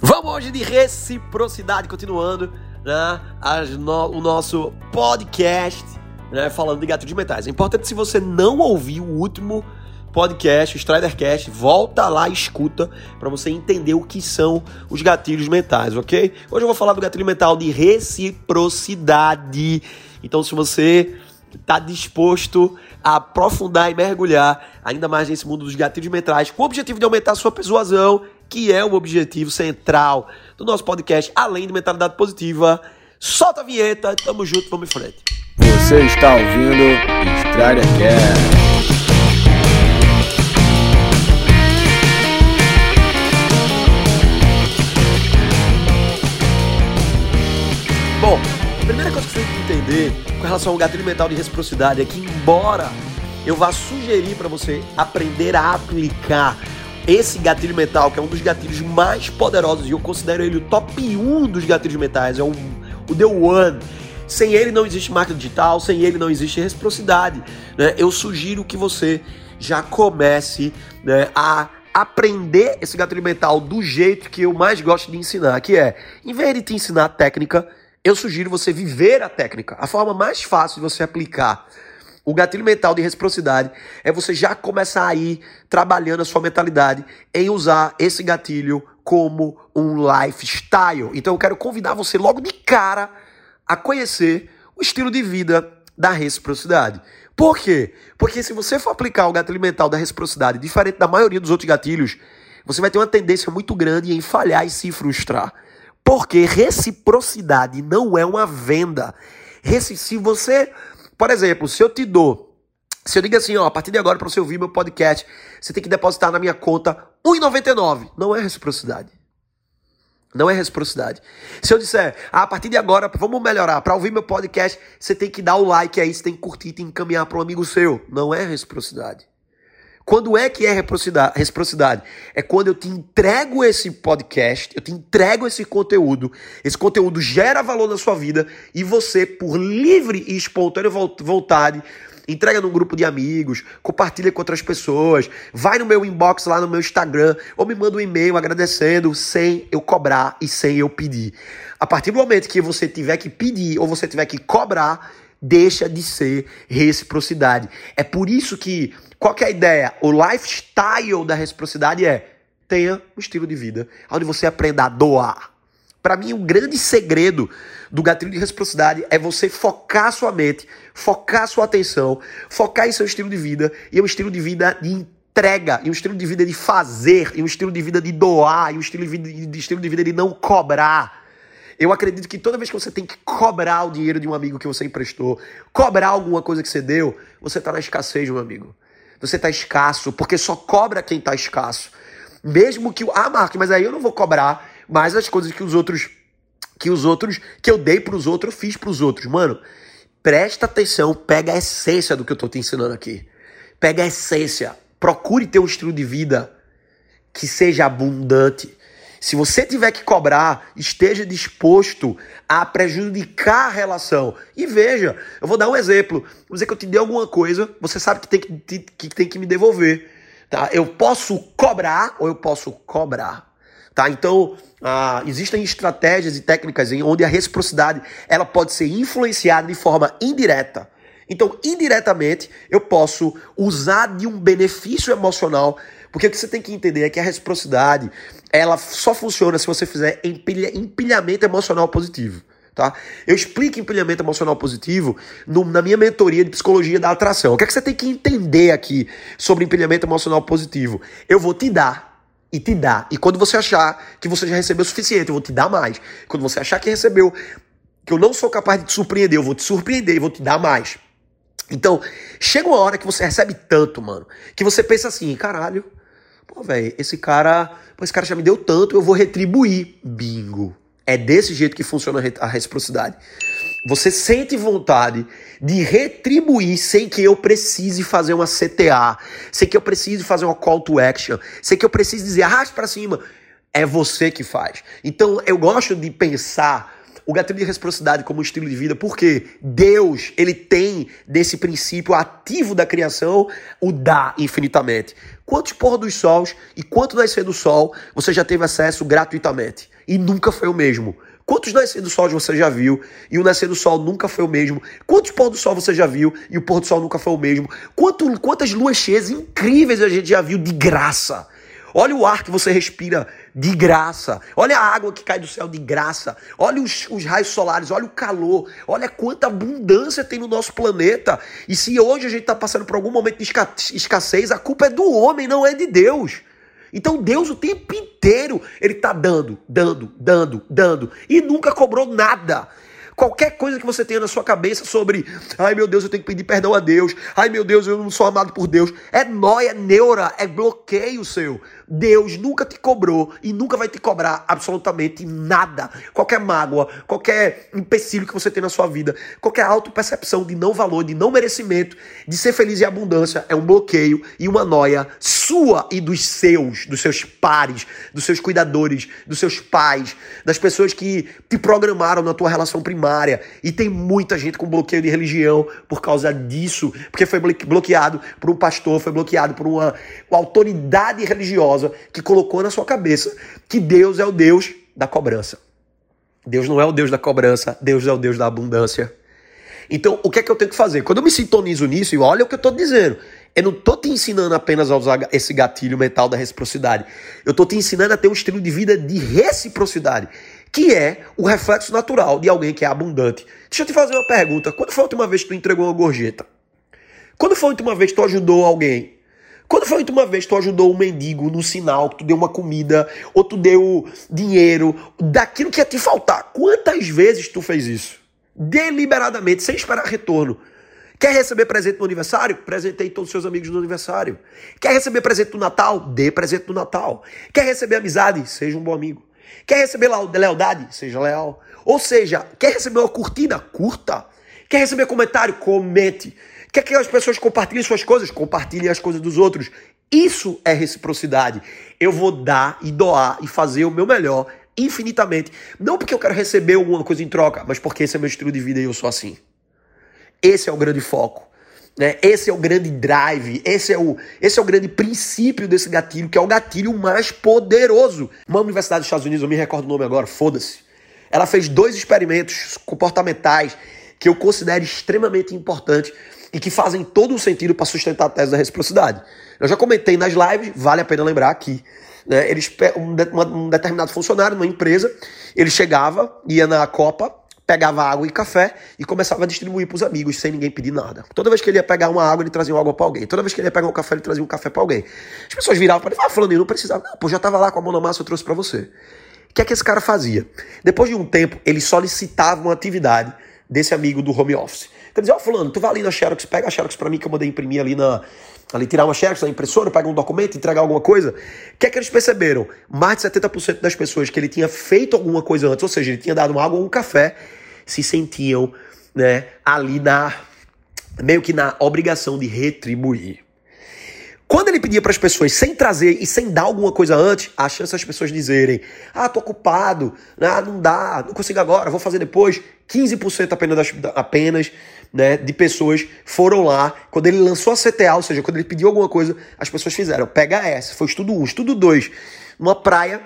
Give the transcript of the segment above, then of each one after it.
Vamos hoje de reciprocidade, continuando né, no, o nosso podcast, né, falando de gatilhos mentais. É importante se você não ouviu o último podcast, o Stridercast, volta lá e escuta para você entender o que são os gatilhos mentais, ok? Hoje eu vou falar do gatilho mental de reciprocidade. Então, se você está disposto a aprofundar e mergulhar ainda mais nesse mundo dos gatilhos mentais, com o objetivo de aumentar a sua persuasão, que é o objetivo central do nosso podcast, além de mentalidade positiva. Solta a vinheta, tamo junto, vamos em frente. Você está ouvindo Stridercast. Bom, a primeira coisa que você tem que entender com relação ao gatilho mental de reciprocidade é que, embora eu vá sugerir para você aprender a aplicar esse gatilho mental, que é um dos gatilhos mais poderosos, e eu considero ele o top 1 dos gatilhos mentais, é o, o The One. Sem ele não existe marca digital, sem ele não existe reciprocidade. Né? Eu sugiro que você já comece né, a aprender esse gatilho mental do jeito que eu mais gosto de ensinar, que é, em vez de te ensinar técnica, eu sugiro você viver a técnica. A forma mais fácil de você aplicar o gatilho mental de reciprocidade é você já começar a ir trabalhando a sua mentalidade em usar esse gatilho como um lifestyle. Então eu quero convidar você logo de cara a conhecer o estilo de vida da reciprocidade. Por quê? Porque se você for aplicar o gatilho mental da reciprocidade diferente da maioria dos outros gatilhos, você vai ter uma tendência muito grande em falhar e se frustrar. Porque reciprocidade não é uma venda. Se você, por exemplo, se eu te dou, se eu digo assim, ó, a partir de agora para você ouvir meu podcast, você tem que depositar na minha conta 1,99. Não é reciprocidade. Não é reciprocidade. Se eu disser, ah, a partir de agora, vamos melhorar, para ouvir meu podcast, você tem que dar o like aí, você tem que curtir, tem que encaminhar para um amigo seu. Não é reciprocidade. Quando é que é reciprocidade? É quando eu te entrego esse podcast, eu te entrego esse conteúdo, esse conteúdo gera valor na sua vida e você, por livre e espontânea vontade, entrega num grupo de amigos, compartilha com outras pessoas, vai no meu inbox lá no meu Instagram ou me manda um e-mail agradecendo sem eu cobrar e sem eu pedir. A partir do momento que você tiver que pedir ou você tiver que cobrar, deixa de ser reciprocidade. É por isso que qual que é a ideia? O lifestyle da reciprocidade é tenha um estilo de vida onde você aprenda a doar. Para mim, o grande segredo do gatilho de reciprocidade é você focar sua mente, focar sua atenção, focar em seu estilo de vida e um estilo de vida de entrega, e um estilo de vida de fazer, e um estilo de vida de doar, e um estilo de vida de, estilo de, vida de não cobrar. Eu acredito que toda vez que você tem que cobrar o dinheiro de um amigo que você emprestou, cobrar alguma coisa que você deu, você está na escassez, meu amigo você está escasso, porque só cobra quem está escasso. Mesmo que. Ah, Mark, mas aí eu não vou cobrar mais as coisas que os outros. Que os outros. Que eu dei para os outros, eu fiz para os outros. Mano, presta atenção, pega a essência do que eu estou te ensinando aqui. Pega a essência. Procure ter um estilo de vida que seja abundante. Se você tiver que cobrar, esteja disposto a prejudicar a relação. E veja, eu vou dar um exemplo. Vou dizer que eu te dei alguma coisa, você sabe que tem que, que, tem que me devolver. Tá? Eu posso cobrar ou eu posso cobrar. Tá? Então, ah, existem estratégias e técnicas em onde a reciprocidade ela pode ser influenciada de forma indireta. Então, indiretamente, eu posso usar de um benefício emocional porque o que você tem que entender é que a reciprocidade, ela só funciona se você fizer empilha, empilhamento emocional positivo. Tá? Eu explico empilhamento emocional positivo no, na minha mentoria de psicologia da atração. O que é que você tem que entender aqui sobre empilhamento emocional positivo? Eu vou te dar e te dar. E quando você achar que você já recebeu o suficiente, eu vou te dar mais. Quando você achar que recebeu, que eu não sou capaz de te surpreender, eu vou te surpreender e vou te dar mais. Então, chega uma hora que você recebe tanto, mano, que você pensa assim, caralho, Pô, velho, esse cara, pô, esse cara já me deu tanto, eu vou retribuir. Bingo. É desse jeito que funciona a reciprocidade. Você sente vontade de retribuir sem que eu precise fazer uma CTA, sem que eu precise fazer uma call to action, sem que eu precise dizer arraste para cima. É você que faz. Então eu gosto de pensar o gatilho de reciprocidade como estilo de vida, porque Deus, ele tem desse princípio ativo da criação o dar infinitamente. Quantos pôr dos sols e quanto nascer do sol você já teve acesso gratuitamente? E nunca foi o mesmo. Quantos nascer do sol você já viu e o nascer do sol nunca foi o mesmo? Quantos pôr do sol você já viu e o pôr do sol nunca foi o mesmo? Quanto, quantas luas cheias incríveis a gente já viu de graça? Olha o ar que você respira de graça. Olha a água que cai do céu de graça. Olha os, os, raios solares, olha o calor. Olha quanta abundância tem no nosso planeta. E se hoje a gente está passando por algum momento de escassez, a culpa é do homem, não é de Deus. Então Deus o tempo inteiro ele está dando, dando, dando, dando e nunca cobrou nada. Qualquer coisa que você tenha na sua cabeça sobre, ai meu Deus, eu tenho que pedir perdão a Deus, ai meu Deus, eu não sou amado por Deus, é nóia, é neura, é bloqueio seu. Deus nunca te cobrou e nunca vai te cobrar absolutamente nada. Qualquer mágoa, qualquer empecilho que você tem na sua vida, qualquer autopercepção de não valor, de não merecimento, de ser feliz e abundância, é um bloqueio e uma noia sua e dos seus, dos seus pares, dos seus cuidadores, dos seus pais, das pessoas que te programaram na tua relação primária. E tem muita gente com bloqueio de religião por causa disso, porque foi bloqueado por um pastor, foi bloqueado por uma, uma autoridade religiosa que colocou na sua cabeça que Deus é o Deus da cobrança. Deus não é o Deus da cobrança, Deus é o Deus da abundância. Então, o que é que eu tenho que fazer? Quando eu me sintonizo nisso, e olha o que eu estou dizendo. Eu não estou te ensinando apenas a usar esse gatilho mental da reciprocidade. Eu estou te ensinando a ter um estilo de vida de reciprocidade, que é o reflexo natural de alguém que é abundante. Deixa eu te fazer uma pergunta. Quando foi a última vez que tu entregou uma gorjeta? Quando foi a última vez que tu ajudou alguém? Quando foi a última vez que tu ajudou um mendigo no sinal, que tu deu uma comida, ou tu deu dinheiro, daquilo que ia te faltar? Quantas vezes tu fez isso? Deliberadamente, sem esperar retorno. Quer receber presente no aniversário? Presentei todos os seus amigos no aniversário. Quer receber presente no Natal? Dê presente no Natal. Quer receber amizade? Seja um bom amigo. Quer receber lealdade? Seja leal. Ou seja, quer receber uma curtida? Curta. Quer receber comentário? Comente. Quer que as pessoas compartilhem suas coisas? Compartilhem as coisas dos outros. Isso é reciprocidade. Eu vou dar e doar e fazer o meu melhor infinitamente. Não porque eu quero receber alguma coisa em troca, mas porque esse é meu estilo de vida e eu sou assim. Esse é o grande foco. Né? Esse é o grande drive, esse é o, esse é o grande princípio desse gatilho, que é o gatilho mais poderoso. Uma universidade dos Estados Unidos, eu me recordo o nome agora, foda-se. Ela fez dois experimentos comportamentais que eu considero extremamente importantes e que fazem todo o sentido para sustentar a tese da reciprocidade. Eu já comentei nas lives, vale a pena lembrar aqui. Né, eles, um, um determinado funcionário numa empresa, ele chegava, ia na Copa, pegava água e café e começava a distribuir para os amigos sem ninguém pedir nada. Toda vez que ele ia pegar uma água, ele trazia uma água para alguém. Toda vez que ele ia pegar um café, ele trazia um café para alguém. As pessoas viravam para ele, ah, falando, não precisava. Não, pô, já estava lá com a mão na massa, eu trouxe para você. O que é que esse cara fazia? Depois de um tempo, ele solicitava uma atividade desse amigo do home office. Então dizia, ó, oh, fulano, tu vai ali na Xerox, pega a Xerox para mim que eu mandei imprimir ali na... Ali, tirar uma Xerox na impressora, pegar um documento, entregar alguma coisa. O que é que eles perceberam? Mais de 70% das pessoas que ele tinha feito alguma coisa antes, ou seja, ele tinha dado uma água ou um café, se sentiam né, ali na... meio que na obrigação de retribuir. Quando ele pedia para as pessoas sem trazer e sem dar alguma coisa antes, a chance das pessoas dizerem: Ah, tô ocupado, ah, não dá, não consigo agora, vou fazer depois. 15% apenas, das, apenas né, de pessoas foram lá. Quando ele lançou a CTA, ou seja, quando ele pediu alguma coisa, as pessoas fizeram. Pega essa, foi estudo 1, um, estudo 2. Numa praia,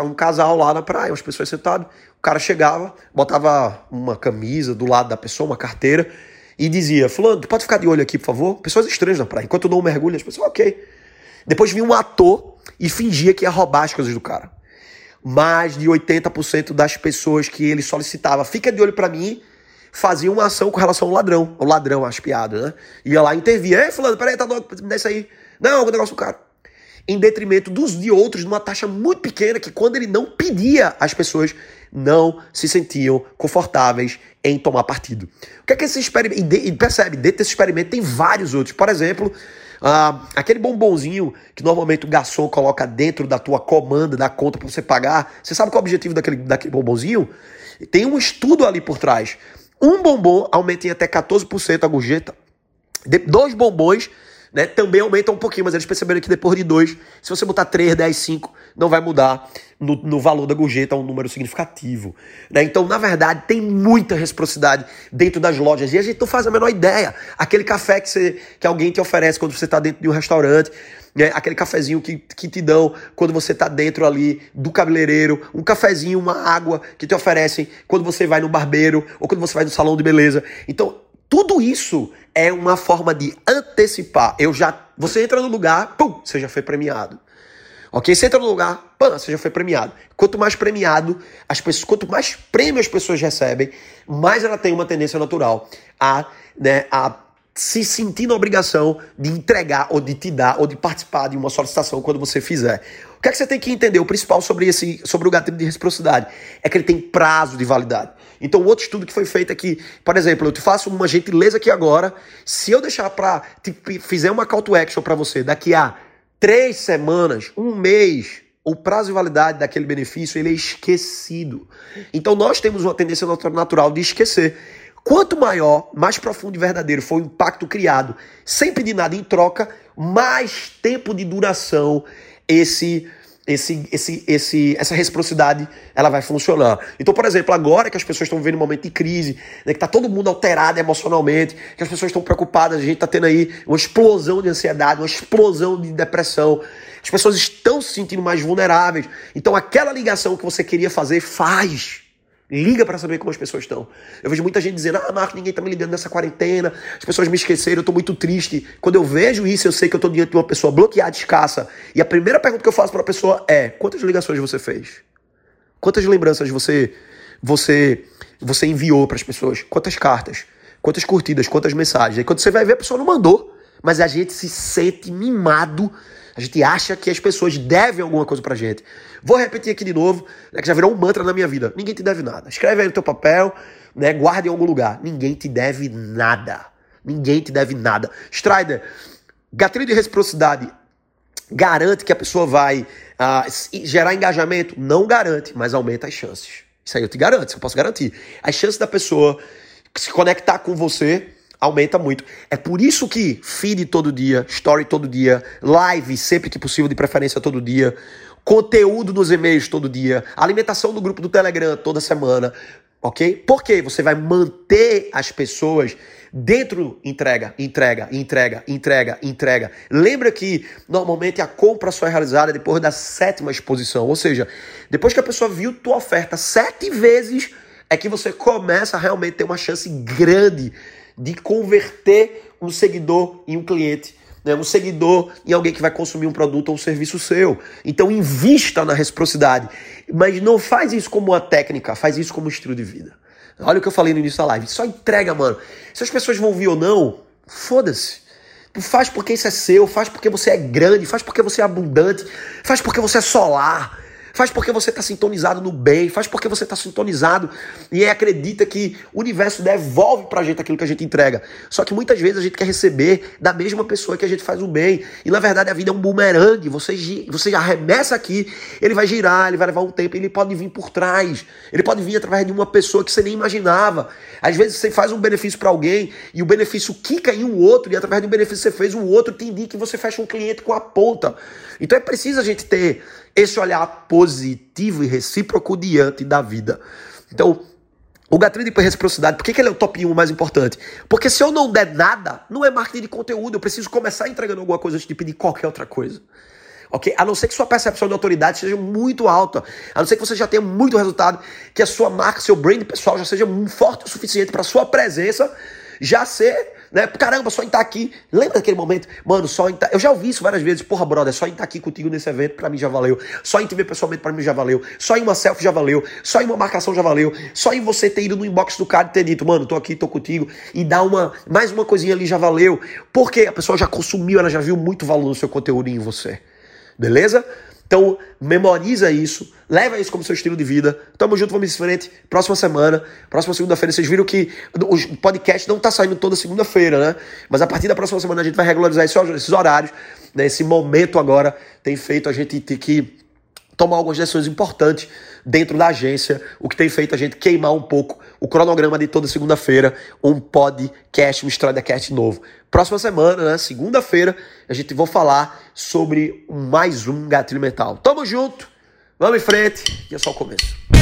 um casal lá na praia, as pessoas sentadas. O cara chegava, botava uma camisa do lado da pessoa, uma carteira e dizia: Fulano, tu pode ficar de olho aqui, por favor? Pessoas estranhas na praia. Enquanto eu dou um mergulho, as pessoas, ok. Depois vinha um ator e fingia que ia roubar as coisas do cara. Mais de 80% das pessoas que ele solicitava, fica de olho para mim, faziam uma ação com relação ao ladrão. O ladrão, as piadas, né? Ia lá e intervia. Ei, fulano, peraí, tá louco, me dá isso aí. Não, o negócio do cara. Em detrimento dos de outros, numa taxa muito pequena, que quando ele não pedia, as pessoas não se sentiam confortáveis em tomar partido. O que é que esse experimento. E, percebe, dentro desse experimento tem vários outros. Por exemplo, uh, aquele bombonzinho que normalmente o garçom coloca dentro da tua comanda, da conta para você pagar. Você sabe qual é o objetivo daquele, daquele bombonzinho? Tem um estudo ali por trás. Um bombom aumenta em até 14% a gorjeta. De, dois bombons né, também aumenta um pouquinho, mas eles perceberam que depois de dois, se você botar 3, 10, 5, não vai mudar no, no, valor da gorjeta um número significativo. Né? Então, na verdade, tem muita reciprocidade dentro das lojas e a gente não faz a menor ideia. Aquele café que, você, que alguém te oferece quando você está dentro de um restaurante, né? aquele cafezinho que, que te dão quando você está dentro ali do cabeleireiro, um cafezinho, uma água que te oferecem quando você vai no barbeiro ou quando você vai no salão de beleza. Então, tudo isso é uma forma de antecipar. Eu já, você entra no lugar, pum, você já foi premiado. Ok? Você entra no lugar, pã, você já foi premiado. Quanto mais premiado, as pessoas, quanto mais prêmio as pessoas recebem, mais ela tem uma tendência natural a, né, a se sentir na obrigação de entregar ou de te dar ou de participar de uma solicitação quando você fizer. O que é que você tem que entender? O principal sobre esse sobre o gatilho de reciprocidade é que ele tem prazo de validade. Então, outro estudo que foi feito aqui, por exemplo, eu te faço uma gentileza aqui agora, se eu deixar para fizer uma call to action para você daqui a três semanas, um mês, o prazo de validade daquele benefício ele é esquecido. Então nós temos uma tendência natural de esquecer. Quanto maior, mais profundo e verdadeiro for o impacto criado, sem pedir nada em troca, mais tempo de duração esse esse, esse, esse, essa reciprocidade ela vai funcionar. Então, por exemplo, agora que as pessoas estão vivendo um momento de crise, né, que está todo mundo alterado emocionalmente, que as pessoas estão preocupadas, a gente está tendo aí uma explosão de ansiedade, uma explosão de depressão, as pessoas estão se sentindo mais vulneráveis. Então, aquela ligação que você queria fazer, faz. Liga para saber como as pessoas estão. Eu vejo muita gente dizendo: Ah, Marco, ninguém tá me ligando nessa quarentena, as pessoas me esqueceram, eu tô muito triste. Quando eu vejo isso, eu sei que eu tô diante de uma pessoa bloqueada, escassa. E a primeira pergunta que eu faço para a pessoa é: Quantas ligações você fez? Quantas lembranças você você você enviou para as pessoas? Quantas cartas? Quantas curtidas? Quantas mensagens? Aí quando você vai ver, a pessoa não mandou. Mas a gente se sente mimado a gente acha que as pessoas devem alguma coisa pra gente. Vou repetir aqui de novo, né, que já virou um mantra na minha vida. Ninguém te deve nada. Escreve aí no teu papel, né, guarda em algum lugar. Ninguém te deve nada. Ninguém te deve nada. Strider, gatilho de reciprocidade garante que a pessoa vai uh, gerar engajamento? Não garante, mas aumenta as chances. Isso aí eu te garanto, isso eu posso garantir. As chances da pessoa se conectar com você aumenta muito. É por isso que feed todo dia, story todo dia, live sempre que possível, de preferência todo dia, conteúdo nos e-mails todo dia, alimentação no grupo do Telegram toda semana, ok? Porque você vai manter as pessoas dentro entrega, entrega, entrega, entrega, entrega. Lembra que normalmente a compra só é realizada depois da sétima exposição, ou seja, depois que a pessoa viu tua oferta sete vezes, é que você começa a realmente ter uma chance grande de converter um seguidor em um cliente, né? um seguidor em alguém que vai consumir um produto ou um serviço seu. Então invista na reciprocidade, mas não faz isso como uma técnica, faz isso como um estilo de vida. Olha o que eu falei no início da live, só entrega, mano. Se as pessoas vão vir ou não, foda-se. Faz porque isso é seu, faz porque você é grande, faz porque você é abundante, faz porque você é solar, Faz porque você está sintonizado no bem, faz porque você está sintonizado e acredita que o universo devolve para a gente aquilo que a gente entrega. Só que muitas vezes a gente quer receber da mesma pessoa que a gente faz o bem. E na verdade a vida é um bumerangue. Você, você arremessa aqui, ele vai girar, ele vai levar um tempo, ele pode vir por trás. Ele pode vir através de uma pessoa que você nem imaginava. Às vezes você faz um benefício para alguém e o benefício quica em um outro, e através do benefício que você fez, o outro te indica que você fecha um cliente com a ponta. Então é preciso a gente ter esse olhar positivo e recíproco diante da vida. Então, o gatilho de reciprocidade, por que, que ele é o top 1 mais importante? Porque se eu não der nada, não é marketing de conteúdo, eu preciso começar entregando alguma coisa antes de pedir qualquer outra coisa. Ok? A não ser que sua percepção de autoridade seja muito alta, a não ser que você já tenha muito resultado, que a sua marca, seu brand pessoal já seja forte o suficiente para sua presença já ser né? Caramba, só em estar tá aqui. Lembra daquele momento? Mano, só em estar. Tá... Eu já ouvi isso várias vezes. Porra, brother, só em estar tá aqui contigo nesse evento, pra mim já valeu. Só em te ver pessoalmente, pra mim já valeu. Só em uma selfie já valeu. Só em uma marcação já valeu. Só em você ter ido no inbox do cara e ter dito, mano, tô aqui, tô contigo. E dar uma. Mais uma coisinha ali já valeu. Porque a pessoa já consumiu, ela já viu muito valor no seu conteúdo e em você. Beleza? Então, memoriza isso, leva isso como seu estilo de vida. Tamo junto, vamos em frente. Próxima semana, próxima segunda-feira, vocês viram que o podcast não tá saindo toda segunda-feira, né? Mas a partir da próxima semana a gente vai regularizar esses horários. Né? Esse momento agora tem feito a gente ter que tomar algumas decisões importantes dentro da agência, o que tem feito a gente queimar um pouco o cronograma de toda segunda-feira, um podcast, um Stradcast novo. Próxima semana, né, segunda-feira, a gente vai falar sobre mais um gatilho mental. Tamo junto, vamos em frente, e é só o começo.